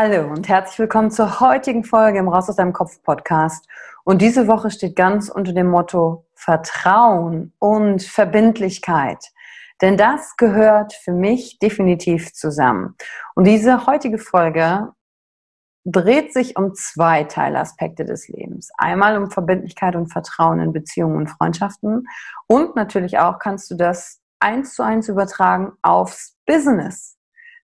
Hallo und herzlich willkommen zur heutigen Folge im Raus aus deinem Kopf Podcast. Und diese Woche steht ganz unter dem Motto Vertrauen und Verbindlichkeit. Denn das gehört für mich definitiv zusammen. Und diese heutige Folge dreht sich um zwei Teilaspekte des Lebens. Einmal um Verbindlichkeit und Vertrauen in Beziehungen und Freundschaften. Und natürlich auch kannst du das eins zu eins übertragen aufs Business.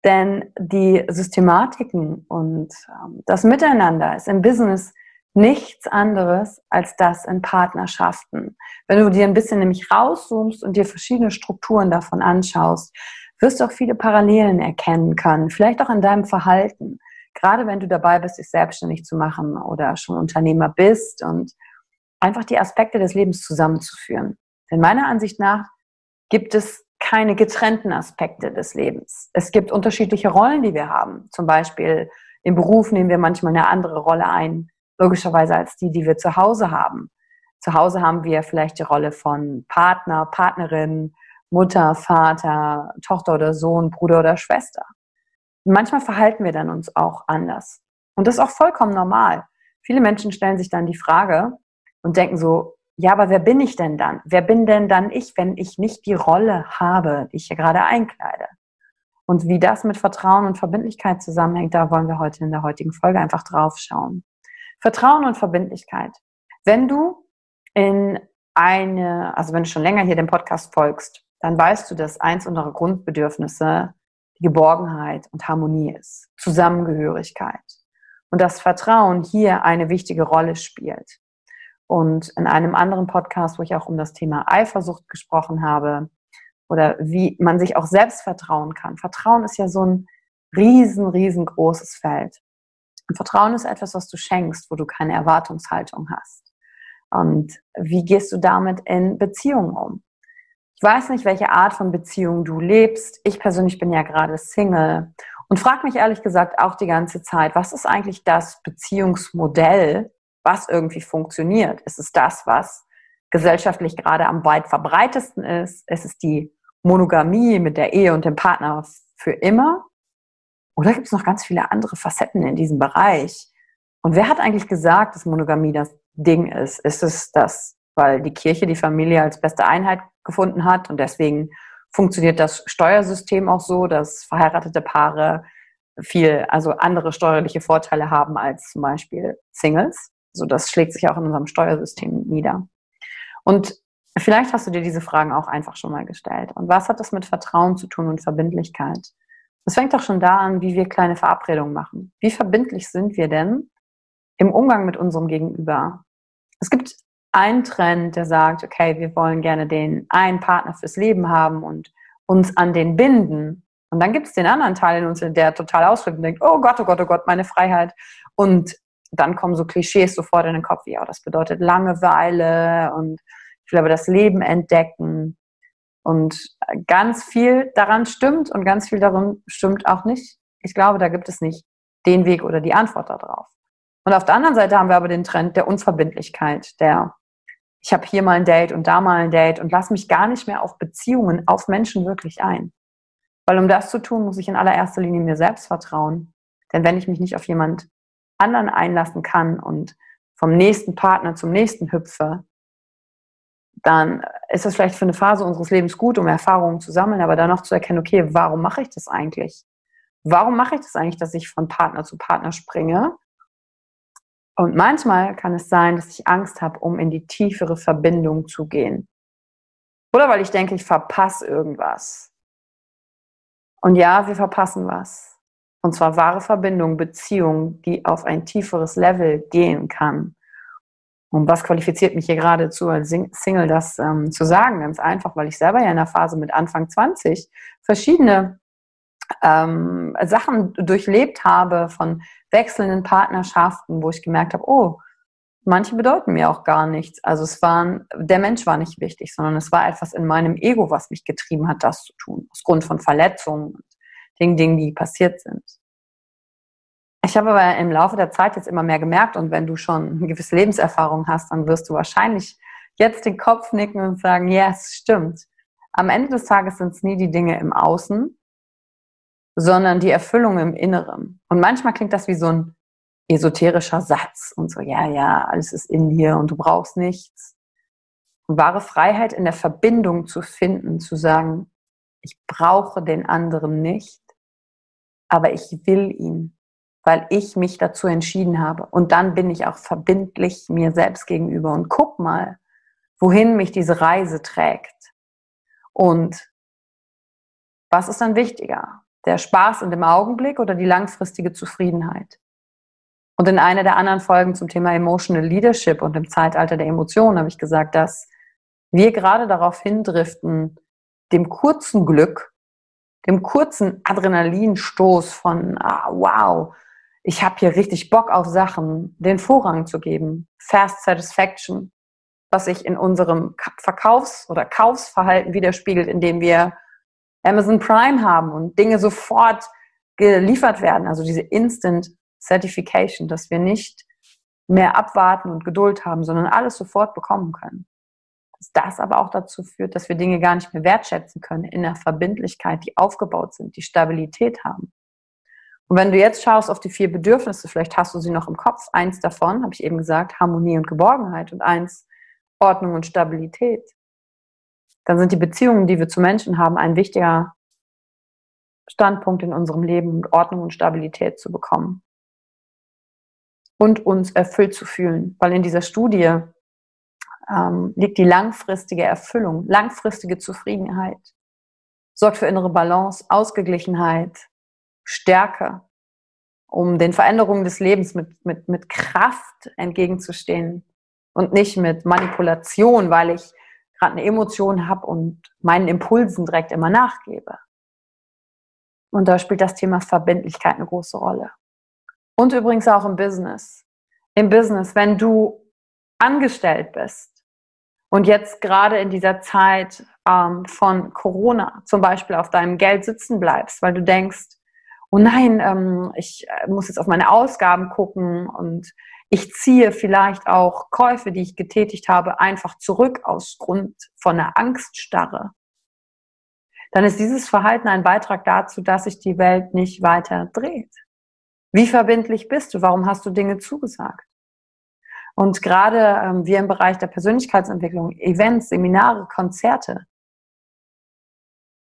Denn die Systematiken und ähm, das Miteinander ist im Business nichts anderes als das in Partnerschaften. Wenn du dir ein bisschen nämlich rauszoomst und dir verschiedene Strukturen davon anschaust, wirst du auch viele Parallelen erkennen können, vielleicht auch in deinem Verhalten. Gerade wenn du dabei bist, dich selbstständig zu machen oder schon Unternehmer bist und einfach die Aspekte des Lebens zusammenzuführen. Denn meiner Ansicht nach gibt es keine getrennten Aspekte des Lebens. Es gibt unterschiedliche Rollen, die wir haben. Zum Beispiel im Beruf nehmen wir manchmal eine andere Rolle ein, logischerweise als die, die wir zu Hause haben. Zu Hause haben wir vielleicht die Rolle von Partner, Partnerin, Mutter, Vater, Tochter oder Sohn, Bruder oder Schwester. Und manchmal verhalten wir dann uns auch anders. Und das ist auch vollkommen normal. Viele Menschen stellen sich dann die Frage und denken so, ja, aber wer bin ich denn dann? Wer bin denn dann ich, wenn ich nicht die Rolle habe, die ich hier gerade einkleide? Und wie das mit Vertrauen und Verbindlichkeit zusammenhängt, da wollen wir heute in der heutigen Folge einfach drauf schauen. Vertrauen und Verbindlichkeit. Wenn du in eine, also wenn du schon länger hier dem Podcast folgst, dann weißt du, dass eins unserer Grundbedürfnisse die Geborgenheit und Harmonie ist, Zusammengehörigkeit. Und das Vertrauen hier eine wichtige Rolle spielt. Und in einem anderen Podcast, wo ich auch um das Thema Eifersucht gesprochen habe oder wie man sich auch selbst vertrauen kann. Vertrauen ist ja so ein riesen, riesengroßes Feld. Und Vertrauen ist etwas, was du schenkst, wo du keine Erwartungshaltung hast. Und wie gehst du damit in Beziehungen um? Ich weiß nicht, welche Art von Beziehung du lebst. Ich persönlich bin ja gerade Single und frage mich ehrlich gesagt auch die ganze Zeit, was ist eigentlich das Beziehungsmodell, was irgendwie funktioniert. Ist es das, was gesellschaftlich gerade am weit verbreitesten ist? Ist es die Monogamie mit der Ehe und dem Partner für immer? Oder gibt es noch ganz viele andere Facetten in diesem Bereich? Und wer hat eigentlich gesagt, dass Monogamie das Ding ist? Ist es das, weil die Kirche die Familie als beste Einheit gefunden hat und deswegen funktioniert das Steuersystem auch so, dass verheiratete Paare viel, also andere steuerliche Vorteile haben als zum Beispiel Singles. So, also das schlägt sich auch in unserem Steuersystem nieder. Und vielleicht hast du dir diese Fragen auch einfach schon mal gestellt. Und was hat das mit Vertrauen zu tun und Verbindlichkeit? Das fängt doch schon da an, wie wir kleine Verabredungen machen. Wie verbindlich sind wir denn im Umgang mit unserem Gegenüber? Es gibt einen Trend, der sagt, okay, wir wollen gerne den einen Partner fürs Leben haben und uns an den binden. Und dann gibt es den anderen Teil in uns, der total ausflippt und denkt, oh Gott, oh Gott, oh Gott, meine Freiheit. Und dann kommen so Klischees sofort in den Kopf, ja, das bedeutet Langeweile und ich will aber das Leben entdecken. Und ganz viel daran stimmt und ganz viel daran stimmt auch nicht. Ich glaube, da gibt es nicht den Weg oder die Antwort darauf. Und auf der anderen Seite haben wir aber den Trend der Unverbindlichkeit, der ich habe hier mal ein Date und da mal ein Date und lass mich gar nicht mehr auf Beziehungen, auf Menschen wirklich ein. Weil um das zu tun, muss ich in allererster Linie mir selbst vertrauen. Denn wenn ich mich nicht auf jemand anderen einlassen kann und vom nächsten Partner zum nächsten hüpfe, dann ist das vielleicht für eine Phase unseres Lebens gut, um Erfahrungen zu sammeln, aber dann noch zu erkennen, okay, warum mache ich das eigentlich? Warum mache ich das eigentlich, dass ich von Partner zu Partner springe? Und manchmal kann es sein, dass ich Angst habe, um in die tiefere Verbindung zu gehen. Oder weil ich denke, ich verpasse irgendwas. Und ja, wir verpassen was. Und zwar wahre Verbindung, Beziehung, die auf ein tieferes Level gehen kann. Und was qualifiziert mich hier geradezu als Single, das ähm, zu sagen? Ganz einfach, weil ich selber ja in der Phase mit Anfang 20 verschiedene ähm, Sachen durchlebt habe von wechselnden Partnerschaften, wo ich gemerkt habe, oh, manche bedeuten mir auch gar nichts. Also es waren, der Mensch war nicht wichtig, sondern es war etwas in meinem Ego, was mich getrieben hat, das zu tun, aus Grund von Verletzungen den Dingen, die passiert sind. Ich habe aber im Laufe der Zeit jetzt immer mehr gemerkt und wenn du schon eine gewisse Lebenserfahrung hast, dann wirst du wahrscheinlich jetzt den Kopf nicken und sagen, ja, yes, es stimmt. Am Ende des Tages sind es nie die Dinge im Außen, sondern die Erfüllung im Inneren. Und manchmal klingt das wie so ein esoterischer Satz und so, ja, ja, alles ist in dir und du brauchst nichts. Und wahre Freiheit in der Verbindung zu finden, zu sagen, ich brauche den anderen nicht, aber ich will ihn, weil ich mich dazu entschieden habe. Und dann bin ich auch verbindlich mir selbst gegenüber und guck mal, wohin mich diese Reise trägt. Und was ist dann wichtiger? Der Spaß in dem Augenblick oder die langfristige Zufriedenheit? Und in einer der anderen Folgen zum Thema Emotional Leadership und im Zeitalter der Emotionen habe ich gesagt, dass wir gerade darauf hindriften, dem kurzen Glück dem kurzen Adrenalinstoß von, ah, wow, ich habe hier richtig Bock auf Sachen, den Vorrang zu geben. Fast Satisfaction, was sich in unserem Verkaufs- oder Kaufsverhalten widerspiegelt, indem wir Amazon Prime haben und Dinge sofort geliefert werden. Also diese Instant Certification, dass wir nicht mehr abwarten und Geduld haben, sondern alles sofort bekommen können dass das aber auch dazu führt, dass wir Dinge gar nicht mehr wertschätzen können in der Verbindlichkeit, die aufgebaut sind, die Stabilität haben. Und wenn du jetzt schaust auf die vier Bedürfnisse, vielleicht hast du sie noch im Kopf. Eins davon, habe ich eben gesagt, Harmonie und Geborgenheit und eins Ordnung und Stabilität. Dann sind die Beziehungen, die wir zu Menschen haben, ein wichtiger Standpunkt in unserem Leben, Ordnung und Stabilität zu bekommen. Und uns erfüllt zu fühlen. Weil in dieser Studie ähm, liegt die langfristige Erfüllung, langfristige Zufriedenheit, sorgt für innere Balance, Ausgeglichenheit, Stärke, um den Veränderungen des Lebens mit, mit, mit Kraft entgegenzustehen und nicht mit Manipulation, weil ich gerade eine Emotion habe und meinen Impulsen direkt immer nachgebe. Und da spielt das Thema Verbindlichkeit eine große Rolle. Und übrigens auch im Business. Im Business, wenn du angestellt bist, und jetzt gerade in dieser Zeit ähm, von Corona zum Beispiel auf deinem Geld sitzen bleibst, weil du denkst, oh nein, ähm, ich äh, muss jetzt auf meine Ausgaben gucken und ich ziehe vielleicht auch Käufe, die ich getätigt habe, einfach zurück aus Grund von einer Angststarre, dann ist dieses Verhalten ein Beitrag dazu, dass sich die Welt nicht weiter dreht. Wie verbindlich bist du? Warum hast du Dinge zugesagt? Und gerade ähm, wir im Bereich der Persönlichkeitsentwicklung, Events, Seminare, Konzerte,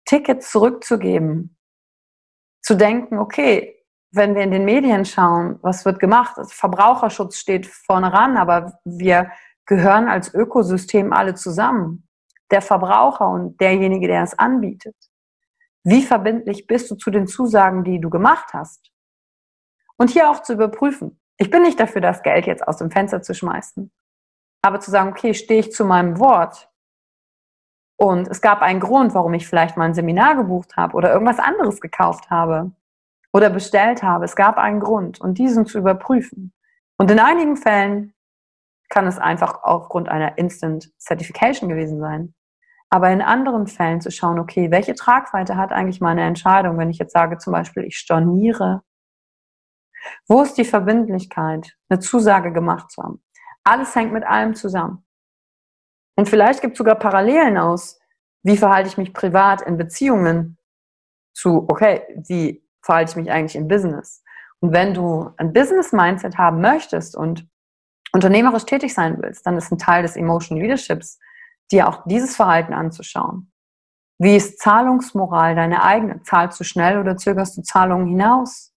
Tickets zurückzugeben, zu denken, okay, wenn wir in den Medien schauen, was wird gemacht? Verbraucherschutz steht vorne ran, aber wir gehören als Ökosystem alle zusammen. Der Verbraucher und derjenige, der es anbietet. Wie verbindlich bist du zu den Zusagen, die du gemacht hast? Und hier auch zu überprüfen. Ich bin nicht dafür, das Geld jetzt aus dem Fenster zu schmeißen. Aber zu sagen, okay, stehe ich zu meinem Wort? Und es gab einen Grund, warum ich vielleicht mal ein Seminar gebucht habe oder irgendwas anderes gekauft habe oder bestellt habe. Es gab einen Grund und diesen zu überprüfen. Und in einigen Fällen kann es einfach aufgrund einer Instant Certification gewesen sein. Aber in anderen Fällen zu schauen, okay, welche Tragweite hat eigentlich meine Entscheidung, wenn ich jetzt sage zum Beispiel, ich storniere. Wo ist die Verbindlichkeit, eine Zusage gemacht zu haben? Alles hängt mit allem zusammen. Und vielleicht gibt es sogar Parallelen aus, wie verhalte ich mich privat in Beziehungen zu, okay, wie verhalte ich mich eigentlich im Business? Und wenn du ein Business-Mindset haben möchtest und unternehmerisch tätig sein willst, dann ist ein Teil des Emotional Leaderships, dir auch dieses Verhalten anzuschauen. Wie ist Zahlungsmoral deine eigene? Zahlst du schnell oder zögerst du Zahlungen hinaus?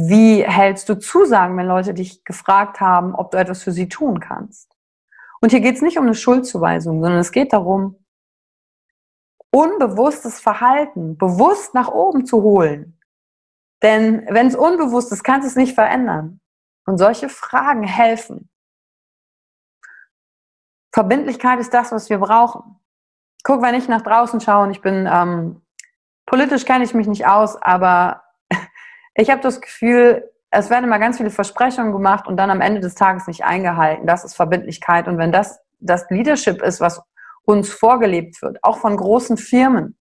Wie hältst du Zusagen, wenn Leute dich gefragt haben, ob du etwas für sie tun kannst? Und hier geht es nicht um eine Schuldzuweisung, sondern es geht darum, unbewusstes Verhalten bewusst nach oben zu holen. Denn wenn es unbewusst ist, kannst du es nicht verändern. Und solche Fragen helfen. Verbindlichkeit ist das, was wir brauchen. Guck, wenn ich nach draußen schaue und ich bin, ähm, politisch kenne ich mich nicht aus, aber ich habe das Gefühl, es werden immer ganz viele Versprechungen gemacht und dann am Ende des Tages nicht eingehalten. Das ist Verbindlichkeit. Und wenn das das Leadership ist, was uns vorgelebt wird, auch von großen Firmen,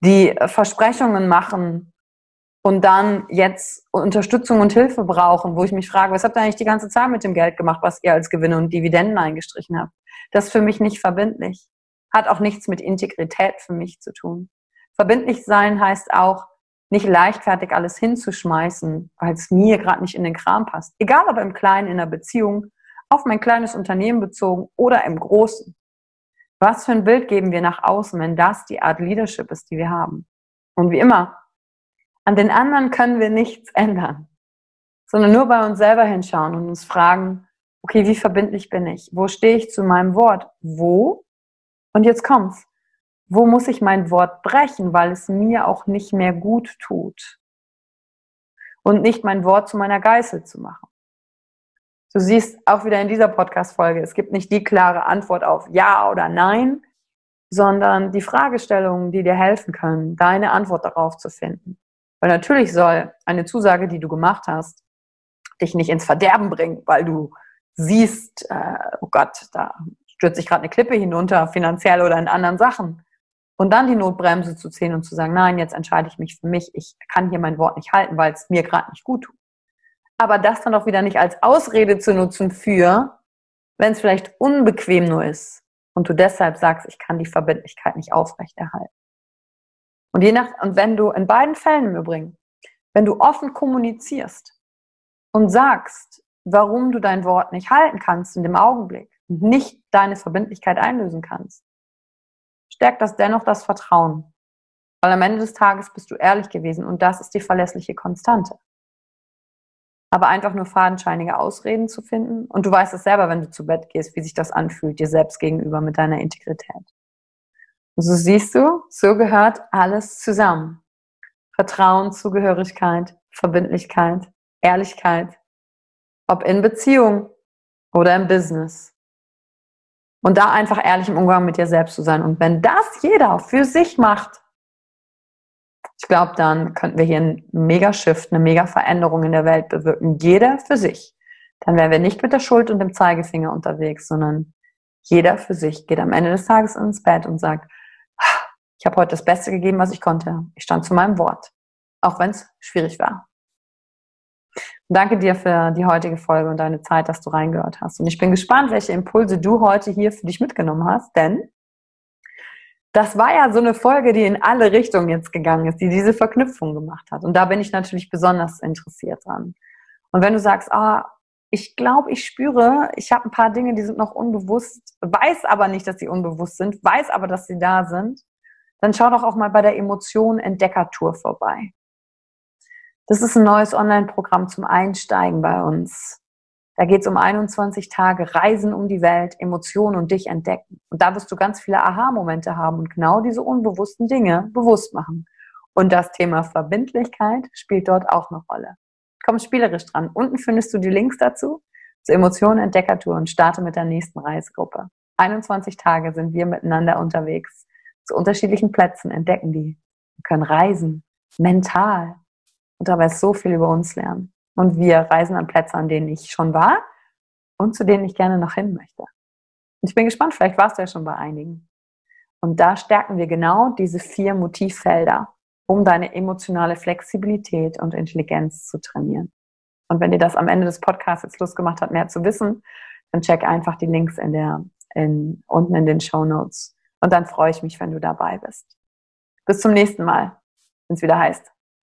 die Versprechungen machen und dann jetzt Unterstützung und Hilfe brauchen, wo ich mich frage, was habt ihr eigentlich die ganze Zeit mit dem Geld gemacht, was ihr als Gewinne und Dividenden eingestrichen habt? Das ist für mich nicht verbindlich. Hat auch nichts mit Integrität für mich zu tun. Verbindlich sein heißt auch, nicht leichtfertig alles hinzuschmeißen, weil es mir gerade nicht in den Kram passt. Egal ob im Kleinen, in der Beziehung, auf mein kleines Unternehmen bezogen oder im Großen. Was für ein Bild geben wir nach außen, wenn das die Art Leadership ist, die wir haben? Und wie immer, an den anderen können wir nichts ändern, sondern nur bei uns selber hinschauen und uns fragen, okay, wie verbindlich bin ich? Wo stehe ich zu meinem Wort? Wo? Und jetzt kommt's. Wo muss ich mein Wort brechen, weil es mir auch nicht mehr gut tut? Und nicht mein Wort zu meiner Geißel zu machen. Du siehst auch wieder in dieser Podcast-Folge, es gibt nicht die klare Antwort auf Ja oder Nein, sondern die Fragestellungen, die dir helfen können, deine Antwort darauf zu finden. Weil natürlich soll eine Zusage, die du gemacht hast, dich nicht ins Verderben bringen, weil du siehst, äh, oh Gott, da stürzt sich gerade eine Klippe hinunter, finanziell oder in anderen Sachen. Und dann die Notbremse zu ziehen und zu sagen, nein, jetzt entscheide ich mich für mich, ich kann hier mein Wort nicht halten, weil es mir gerade nicht gut tut. Aber das dann auch wieder nicht als Ausrede zu nutzen für, wenn es vielleicht unbequem nur ist und du deshalb sagst, ich kann die Verbindlichkeit nicht aufrechterhalten. Und je nach, und wenn du in beiden Fällen im Übrigen, wenn du offen kommunizierst und sagst, warum du dein Wort nicht halten kannst in dem Augenblick und nicht deine Verbindlichkeit einlösen kannst, stärkt das dennoch das Vertrauen. Weil am Ende des Tages bist du ehrlich gewesen und das ist die verlässliche Konstante. Aber einfach nur fadenscheinige Ausreden zu finden und du weißt es selber, wenn du zu Bett gehst, wie sich das anfühlt, dir selbst gegenüber mit deiner Integrität. Und so siehst du, so gehört alles zusammen. Vertrauen, Zugehörigkeit, Verbindlichkeit, Ehrlichkeit, ob in Beziehung oder im Business. Und da einfach ehrlich im Umgang mit dir selbst zu sein. Und wenn das jeder für sich macht, ich glaube, dann könnten wir hier einen Mega-Shift, eine Mega-Veränderung in der Welt bewirken. Jeder für sich. Dann wären wir nicht mit der Schuld und dem Zeigefinger unterwegs, sondern jeder für sich geht am Ende des Tages ins Bett und sagt, ich habe heute das Beste gegeben, was ich konnte. Ich stand zu meinem Wort, auch wenn es schwierig war. Danke dir für die heutige Folge und deine Zeit, dass du reingehört hast. Und ich bin gespannt, welche Impulse du heute hier für dich mitgenommen hast, denn das war ja so eine Folge, die in alle Richtungen jetzt gegangen ist, die diese Verknüpfung gemacht hat. Und da bin ich natürlich besonders interessiert dran. Und wenn du sagst, ah, ich glaube, ich spüre, ich habe ein paar Dinge, die sind noch unbewusst, weiß aber nicht, dass sie unbewusst sind, weiß aber, dass sie da sind, dann schau doch auch mal bei der Emotion Entdeckertour vorbei. Das ist ein neues Online-Programm zum Einsteigen bei uns. Da geht es um 21 Tage Reisen um die Welt, Emotionen und dich entdecken. Und da wirst du ganz viele Aha-Momente haben und genau diese unbewussten Dinge bewusst machen. Und das Thema Verbindlichkeit spielt dort auch eine Rolle. Komm spielerisch dran. Unten findest du die Links dazu zur Emotionen Entdeckertour und starte mit der nächsten Reisegruppe. 21 Tage sind wir miteinander unterwegs zu unterschiedlichen Plätzen, entdecken die. Wir können reisen, mental und dabei so viel über uns lernen. Und wir reisen an Plätze, an denen ich schon war und zu denen ich gerne noch hin möchte. Und ich bin gespannt, vielleicht warst du ja schon bei einigen. Und da stärken wir genau diese vier Motivfelder, um deine emotionale Flexibilität und Intelligenz zu trainieren. Und wenn dir das am Ende des Podcasts jetzt Lust gemacht hat, mehr zu wissen, dann check einfach die Links in der, in, unten in den Show Notes. Und dann freue ich mich, wenn du dabei bist. Bis zum nächsten Mal, wenn es wieder heißt,